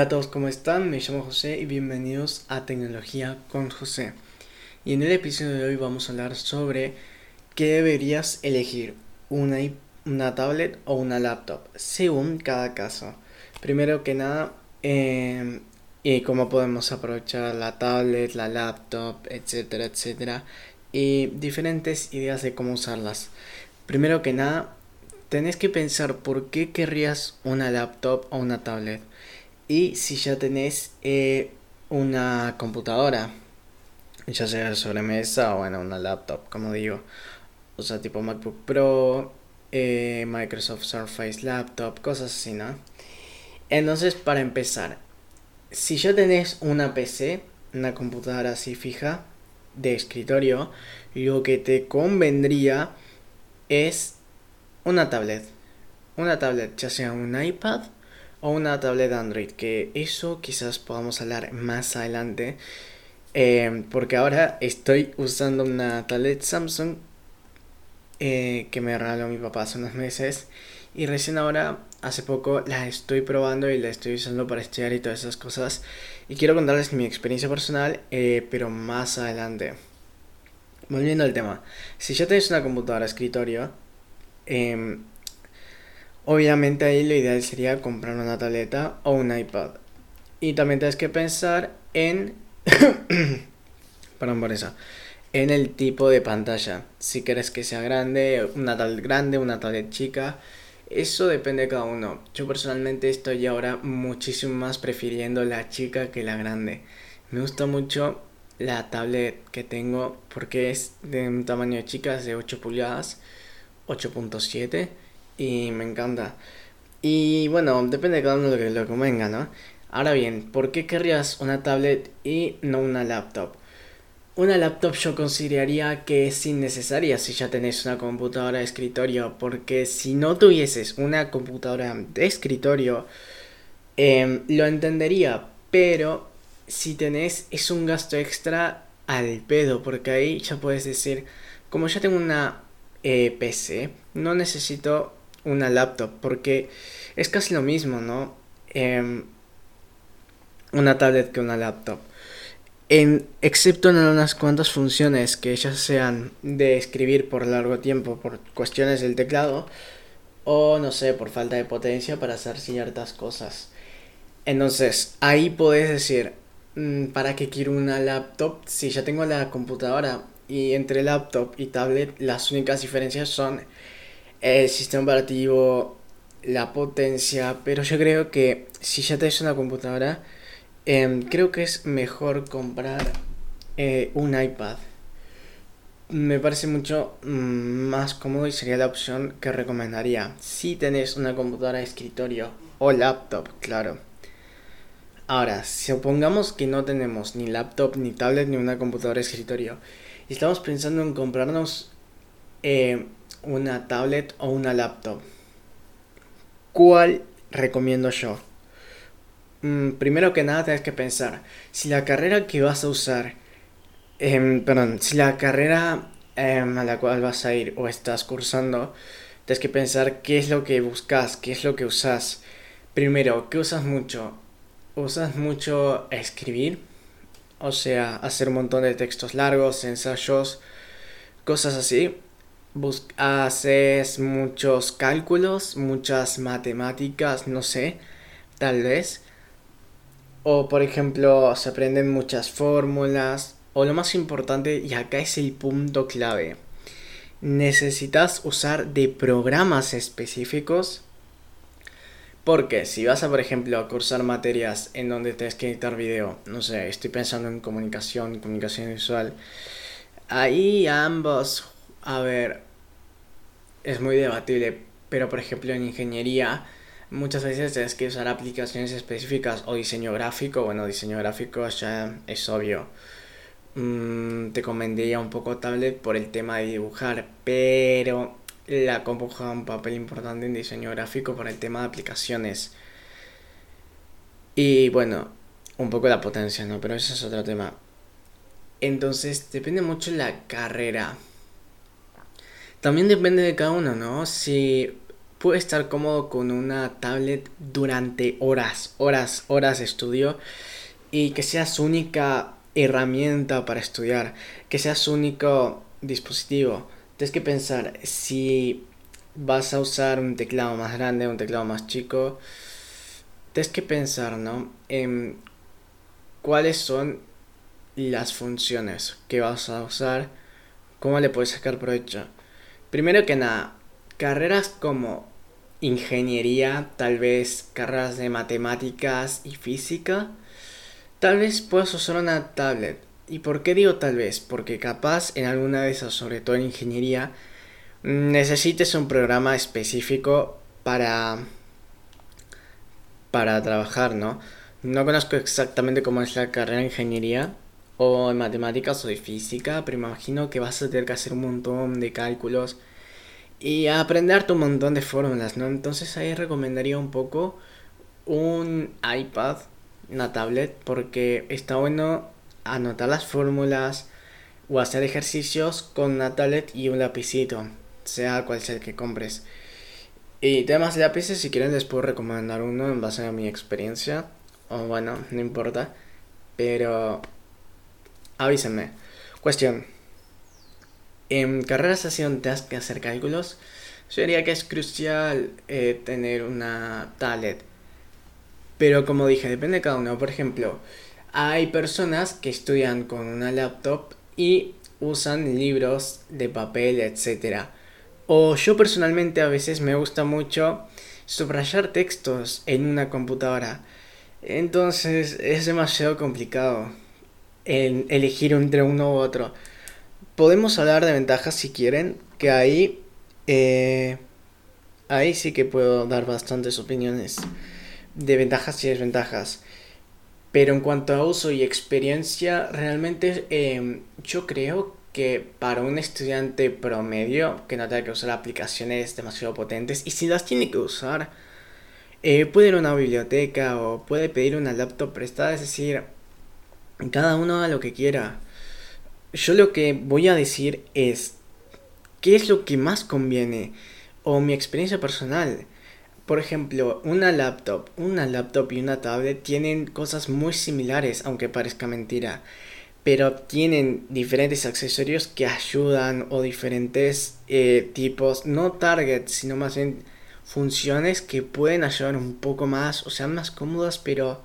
Hola a todos, ¿cómo están? Me llamo José y bienvenidos a Tecnología con José. Y en el episodio de hoy vamos a hablar sobre qué deberías elegir, una, una tablet o una laptop, según cada caso. Primero que nada, em, y cómo podemos aprovechar la tablet, la laptop, etcétera, etcétera, y diferentes ideas de cómo usarlas. Primero que nada, tenés que pensar por qué querrías una laptop o una tablet. Y si ya tenés eh, una computadora, ya sea sobremesa o bueno, una laptop, como digo, o sea, tipo MacBook Pro, eh, Microsoft Surface Laptop, cosas así, ¿no? Entonces, para empezar, si ya tenés una PC, una computadora así fija, de escritorio, lo que te convendría es una tablet. Una tablet, ya sea un iPad o una tablet Android, que eso quizás podamos hablar más adelante, eh, porque ahora estoy usando una tablet Samsung eh, que me regaló mi papá hace unos meses y recién ahora, hace poco, la estoy probando y la estoy usando para estudiar y todas esas cosas. Y quiero contarles mi experiencia personal, eh, pero más adelante. Volviendo al tema, si ya tenéis una computadora escritorio, eh, Obviamente ahí lo ideal sería comprar una tableta o un iPad. Y también tienes que pensar en... Perdón por eso. En el tipo de pantalla. Si quieres que sea grande, una tablet grande, una tablet chica. Eso depende de cada uno. Yo personalmente estoy ahora muchísimo más prefiriendo la chica que la grande. Me gusta mucho la tablet que tengo porque es de un tamaño chica, es de 8 pulgadas, 8.7 y me encanta. Y bueno, depende de cada uno lo que lo convenga, ¿no? Ahora bien, ¿por qué querrías una tablet y no una laptop? Una laptop yo consideraría que es innecesaria si ya tenés una computadora de escritorio, porque si no tuvieses una computadora de escritorio, em, lo entendería, pero si tenés es un gasto extra al pedo, porque ahí ya puedes decir, como ya tengo una eh, PC, no necesito una laptop, porque es casi lo mismo, ¿no? Em, una tablet que una laptop. En, excepto en unas cuantas funciones que ya sean de escribir por largo tiempo por cuestiones del teclado o no sé, por falta de potencia para hacer ciertas cosas. Entonces, ahí puedes decir, mm, ¿para qué quiero una laptop si ya tengo la computadora? Y entre laptop y tablet las únicas diferencias son el sistema operativo, la potencia, pero yo creo que si ya tenés una computadora, em, creo que es mejor comprar eh, un iPad. Me parece mucho mm, más cómodo y sería la opción que recomendaría. Si tenés una computadora de escritorio o laptop, claro. Ahora, supongamos que no tenemos ni laptop, ni tablet, ni una computadora de escritorio. Y estamos pensando en comprarnos eh, una tablet o una laptop. ¿Cuál recomiendo yo? Mm, primero que nada tienes que pensar, si la carrera que vas a usar, em, perdón, si la carrera em, a la cual vas a ir o estás cursando, tienes que pensar qué es lo que buscas, qué es lo que usas. Primero, ¿qué usas mucho? ¿Usas mucho escribir? O sea, hacer un montón de textos largos, ensayos, cosas así haces muchos cálculos, muchas matemáticas, no sé, tal vez. O por ejemplo, se aprenden muchas fórmulas. O lo más importante, y acá es el punto clave, necesitas usar de programas específicos. Porque si vas a, por ejemplo, a cursar materias en donde tienes que editar video, no sé, estoy pensando en comunicación, comunicación visual, ahí ambos a ver, es muy debatible, pero por ejemplo en ingeniería muchas veces tienes que usar aplicaciones específicas o diseño gráfico. Bueno, diseño gráfico ya es obvio. Mm, te convendría un poco tablet por el tema de dibujar, pero la compu juega un papel importante en diseño gráfico por el tema de aplicaciones. Y bueno, un poco la potencia, ¿no? Pero ese es otro tema. Entonces, depende mucho la carrera. También depende de cada uno, ¿no? Si puede estar cómodo con una tablet durante horas, horas, horas de estudio y que sea su única herramienta para estudiar, que sea su único dispositivo. Tienes que pensar si vas a usar un teclado más grande, un teclado más chico. Tienes que pensar, ¿no? En cuáles son las funciones que vas a usar, cómo le puedes sacar provecho. Primero que nada, carreras como ingeniería, tal vez carreras de matemáticas y física, tal vez puedas usar una tablet. ¿Y por qué digo tal vez? Porque capaz en alguna de esas, sobre todo en ingeniería, necesites un programa específico para para trabajar, ¿no? No conozco exactamente cómo es la carrera de ingeniería o en matemáticas o de física, pero imagino que vas a tener que hacer un montón de cálculos y aprenderte un montón de fórmulas, ¿no? Entonces ahí recomendaría un poco un iPad, una tablet, porque está bueno anotar las fórmulas o hacer ejercicios con una tablet y un lapicito, sea cual sea el que compres. Y temas de lápices, si quieren les puedo recomendar uno en base a mi experiencia. O bueno, no importa. Pero avísenme. Cuestión. En carreras así donde tengas que hacer cálculos, yo diría que es crucial eh, tener una tablet. Pero como dije, depende de cada uno. Por ejemplo, hay personas que estudian con una laptop y usan libros de papel, etc. O yo personalmente a veces me gusta mucho subrayar textos en una computadora. Entonces es demasiado complicado en elegir entre uno u otro podemos hablar de ventajas si quieren, que ahí, eh, ahí sí que puedo dar bastantes opiniones de ventajas y desventajas. Pero en cuanto a uso y experiencia, realmente em, yo creo que para un estudiante promedio que no tenga que usar aplicaciones demasiado potentes y si las tiene que usar, eh, puede ir a una biblioteca o puede pedir una laptop prestada, es decir, cada uno haga lo que quiera yo lo que voy a decir es qué es lo que más conviene o mi experiencia personal. Por ejemplo, una laptop, una laptop y una tablet tienen cosas muy similares, aunque parezca mentira, pero tienen diferentes accesorios que ayudan o diferentes eh, tipos, no targets, sino más bien funciones que pueden ayudar un poco más o sean más cómodas, pero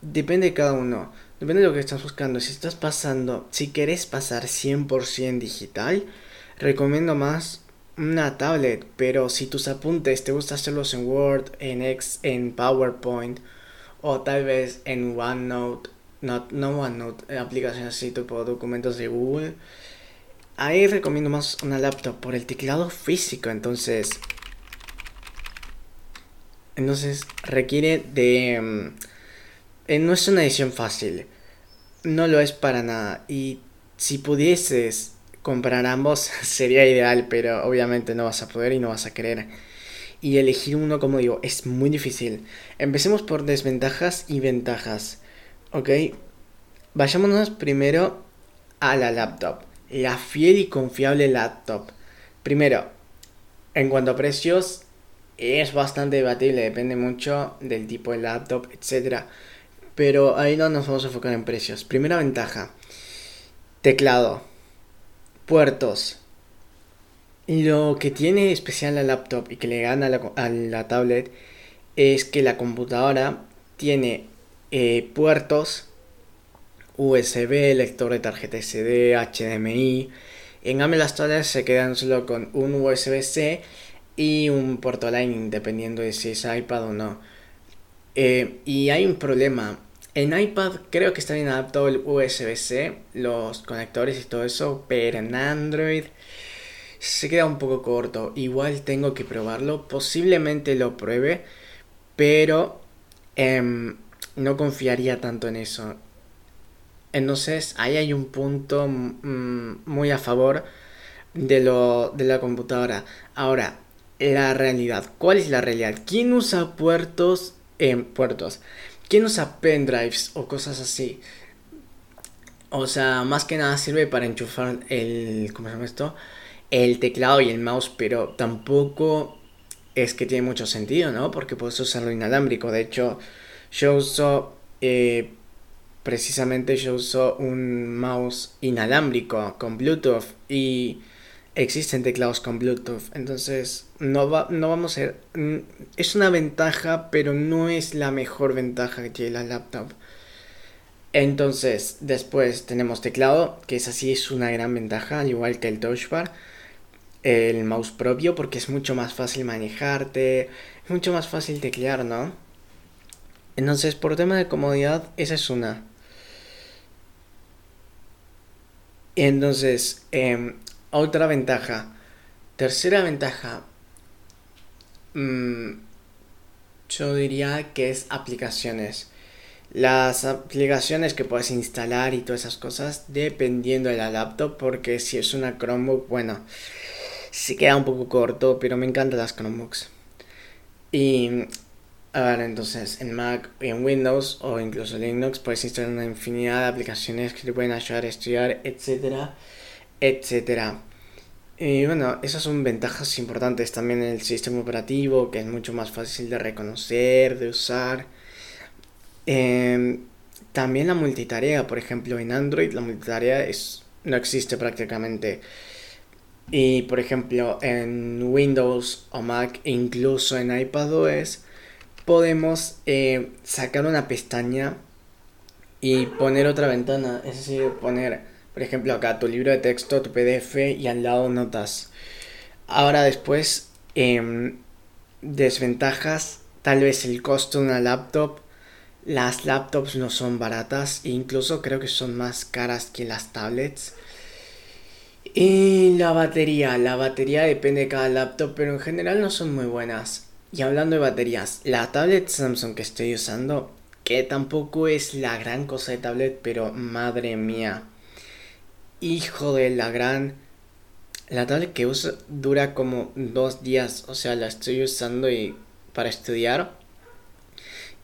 depende de cada uno. Depende de lo que estás buscando. Si estás pasando, si querés pasar 100% digital, recomiendo más una tablet. Pero si tus apuntes te gusta hacerlos en Word, en X, en PowerPoint o tal vez en OneNote, no, no OneNote, aplicaciones así tipo documentos de Google, ahí recomiendo más una laptop por el teclado físico. Entonces, entonces requiere de mm, eh, no es una edición fácil. No lo es para nada. Y si pudieses comprar ambos sería ideal, pero obviamente no vas a poder y no vas a querer. Y elegir uno, como digo, es muy difícil. Empecemos por desventajas y ventajas. ¿Ok? Vayámonos primero a la laptop. La fiel y confiable laptop. Primero, en cuanto a precios, es bastante debatible, depende mucho del tipo de laptop, etc. Pero ahí no nos vamos a enfocar en precios. Primera ventaja. Teclado. Puertos. Lo que tiene especial la laptop y que le gana a la, tablet es que la computadora tiene eh, puertos USB, lector de tarjeta SD, HDMI. En cambio las tablets se quedan solo con un USB-C y un puerto Lightning dependiendo de si es iPad o no. Eh, y hay un problema. En iPad creo que está bien adaptado el USB-C, los conectores y todo eso, pero en Android se queda un poco corto. Igual tengo que probarlo, posiblemente lo pruebe, pero em, no confiaría tanto en eso. Entonces ahí hay un punto mm, muy a favor de, lo, de la computadora. Ahora, la realidad. ¿Cuál es la realidad? ¿Quién usa puertos en puertos. ¿Quién usa pendrives o cosas así? O sea, más que nada sirve para enchufar el. ¿Cómo se llama esto? El teclado y el mouse, pero tampoco es que tiene mucho sentido, ¿no? Porque puedes usarlo inalámbrico. De hecho, yo uso, eh, precisamente yo uso un mouse inalámbrico con Bluetooth y existen teclados con Bluetooth. Entonces, no, va, no vamos a. Mm, es una ventaja, pero no es la mejor ventaja que tiene la laptop. Entonces, después tenemos teclado, que es así, es una gran ventaja, al igual que el touch bar. El mouse propio, porque es mucho más fácil manejarte, es mucho más fácil teclear, ¿no? Entonces, por tema de comodidad, esa es una. Entonces, eh, otra ventaja. Tercera ventaja. Mm, yo diría que es aplicaciones. Las aplicaciones que puedes instalar y todas esas cosas dependiendo de la laptop porque si es una Chromebook, bueno, se queda un poco corto, pero me encantan las Chromebooks. Y a ver, entonces en Mac, en Windows o incluso Linux puedes instalar una infinidad de aplicaciones que te pueden ayudar a estudiar, etcétera etcétera. Y bueno, esas son ventajas importantes también en el sistema operativo, que es mucho más fácil de reconocer, de usar. Em, también la multitarea, por ejemplo, en Android la multitarea es, no existe prácticamente. Y por ejemplo, en Windows o Mac, incluso en iPadOS, podemos eh, sacar una pestaña y poner otra ventana, es decir, poner por ejemplo, acá tu libro de texto, tu PDF y al lado notas. Ahora después, em, desventajas, tal vez el costo de una laptop. Las laptops no son baratas, e incluso creo que son más caras que las tablets. Y la batería, la batería depende de cada laptop, pero en general no son muy buenas. Y hablando de baterías, la tablet Samsung que estoy usando, que tampoco es la gran cosa de tablet, pero madre mía, hijo de la gran... La tablet que uso dura como dos días, o sea, la estoy usando y para estudiar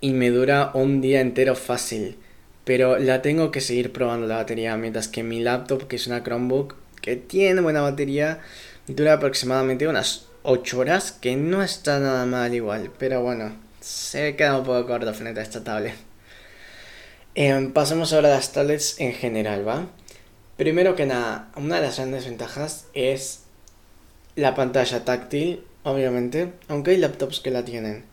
y me dura un día entero fácil. Pero la tengo que seguir probando la batería, mientras que mi laptop, que es una Chromebook, que tiene buena batería, dura aproximadamente unas 8 horas, que no está nada mal igual, pero bueno, se queda un poco corto frente a esta tablet. Em, pasemos ahora a las tablets en general, ¿va? Primero que nada, una de las grandes ventajas es la pantalla táctil, obviamente, aunque hay laptops que la tienen.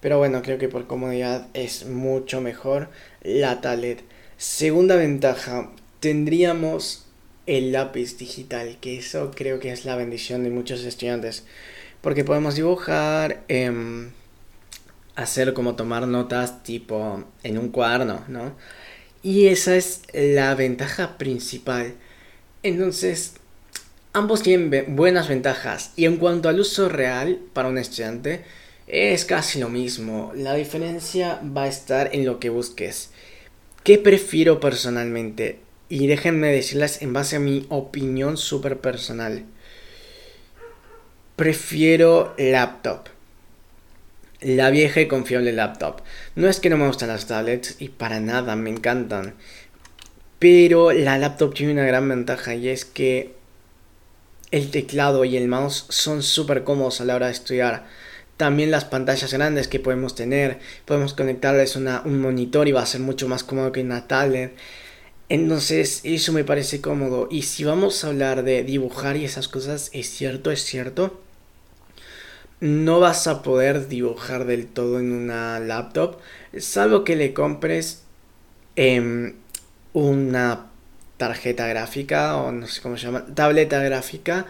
Pero bueno, creo que por comodidad es mucho mejor la tablet. Segunda ventaja, tendríamos el lápiz digital, que eso creo que es la bendición de muchos estudiantes. Porque podemos dibujar, em, hacer como tomar notas tipo en un cuaderno, ¿no? Y esa es la ventaja principal. Entonces, ambos tienen buenas ventajas. Y en cuanto al uso real para un estudiante, es casi lo mismo. La diferencia va a estar en lo que busques. ¿Qué prefiero personalmente? Y déjenme decirles en base a mi opinión súper personal. Prefiero laptop la vieja y confiable laptop. No es que no me gustan las tablets y para nada, me encantan. Pero la laptop tiene una gran ventaja y es que el teclado y el mouse son súper cómodos a la hora de estudiar. También las pantallas grandes que podemos tener, podemos conectarles una, un monitor y va a ser mucho más cómodo que una tablet. Entonces eso me parece cómodo. Y si vamos a hablar de dibujar y esas cosas, es cierto, es cierto no vas a poder dibujar del todo en una laptop, salvo que le compres em, una tarjeta gráfica o no sé cómo se llama, tableta gráfica,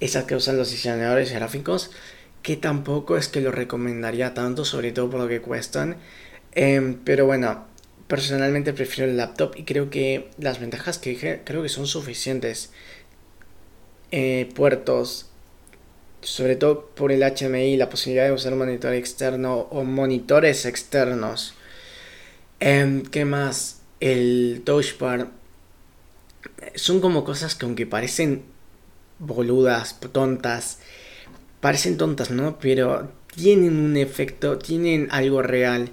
esas que usan los diseñadores gráficos, que tampoco es que lo recomendaría tanto, sobre todo por lo que cuestan. Em, pero bueno, personalmente prefiero el laptop y creo que las ventajas que dije creo que son suficientes. Eh, puertos sobre todo por el HMI, la posibilidad de usar un monitor externo o monitores externos. Eh, ¿Qué más? El touch bar. Son como cosas que aunque parecen boludas, tontas, parecen tontas, ¿no? Pero tienen un efecto, tienen algo real.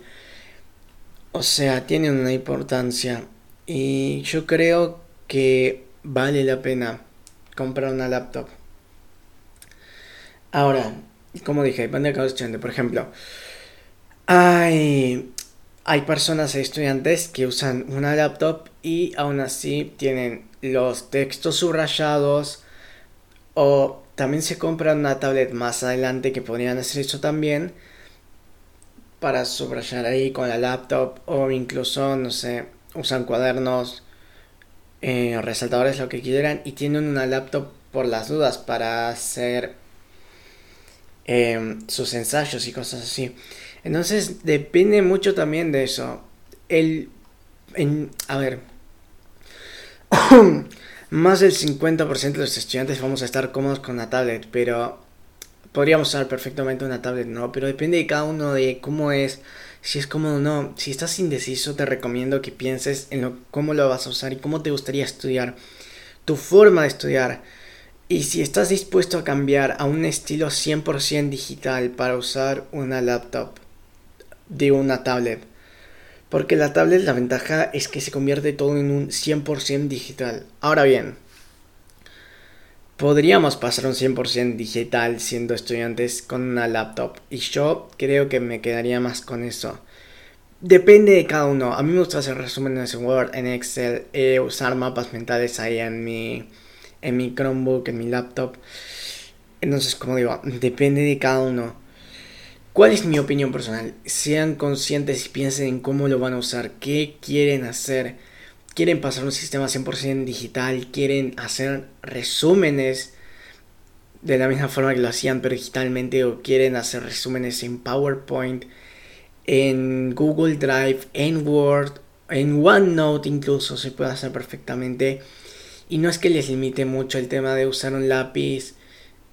O sea, tienen una importancia. Y yo creo que vale la pena comprar una laptop. Ahora, como dije, depende de cada estudiante. Por ejemplo, hay, hay personas, estudiantes que usan una laptop y aún así tienen los textos subrayados o también se compran una tablet más adelante que podrían hacer eso también para subrayar ahí con la laptop o incluso, no sé, usan cuadernos, eh, resaltadores, lo que quieran y tienen una laptop por las dudas para hacer em, sus ensayos y cosas así. Entonces depende mucho también de eso. El, a ver, más del 50% de los estudiantes vamos a estar cómodos con la tablet, pero podríamos usar perfectamente una tablet, ¿no? Pero depende de cada uno de cómo es, si es cómodo o no. Si estás indeciso, te recomiendo que pienses en lo, cómo lo vas a usar y cómo te gustaría estudiar, tu forma de estudiar. Y si estás dispuesto a cambiar a un estilo 100% digital para usar una laptop de una tablet. Porque la tablet, la ventaja es que se convierte todo en un 100% digital. Ahora bien, podríamos pasar un 100% digital siendo estudiantes con una laptop. Y yo creo que me quedaría más con eso. Depende de cada uno. A mí me gusta hacer resúmenes en Word, en Excel, eh, usar mapas mentales ahí en mi, en mi Chromebook, en mi laptop. Entonces, como digo, depende de cada uno. ¿Cuál es mi opinión personal? Sean conscientes y piensen en cómo lo van a usar, qué quieren hacer quieren pasar un sistema 100% digital, quieren hacer resúmenes de la misma forma que lo hacían pero digitalmente o quieren hacer resúmenes en PowerPoint, en Google Drive, en Word, en OneNote incluso se puede hacer perfectamente. Y no es que les limite mucho el tema de usar un lápiz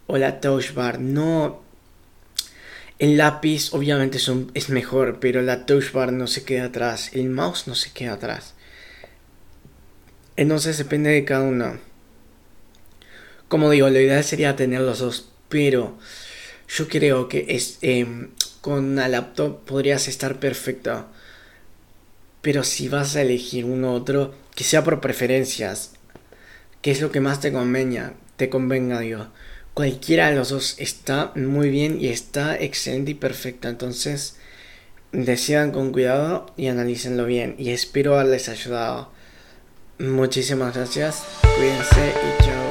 o la touch bar, no. El lápiz obviamente es mejor, pero la touch bar no se queda atrás, el mouse no se queda atrás. Entonces depende de cada uno. Como digo, la idea sería tener los dos, pero yo creo que es, em, con una laptop podrías estar perfecto. Pero si vas a elegir uno u otro, que sea por preferencias, que es lo que más te convenga, te convenga, digo. Cualquiera de los dos está muy bien y está excelente y perfecto. Entonces, decidan con cuidado y analícenlo bien. Y espero haberles ayudado. Muchísimas gracias. Cuídense y chao.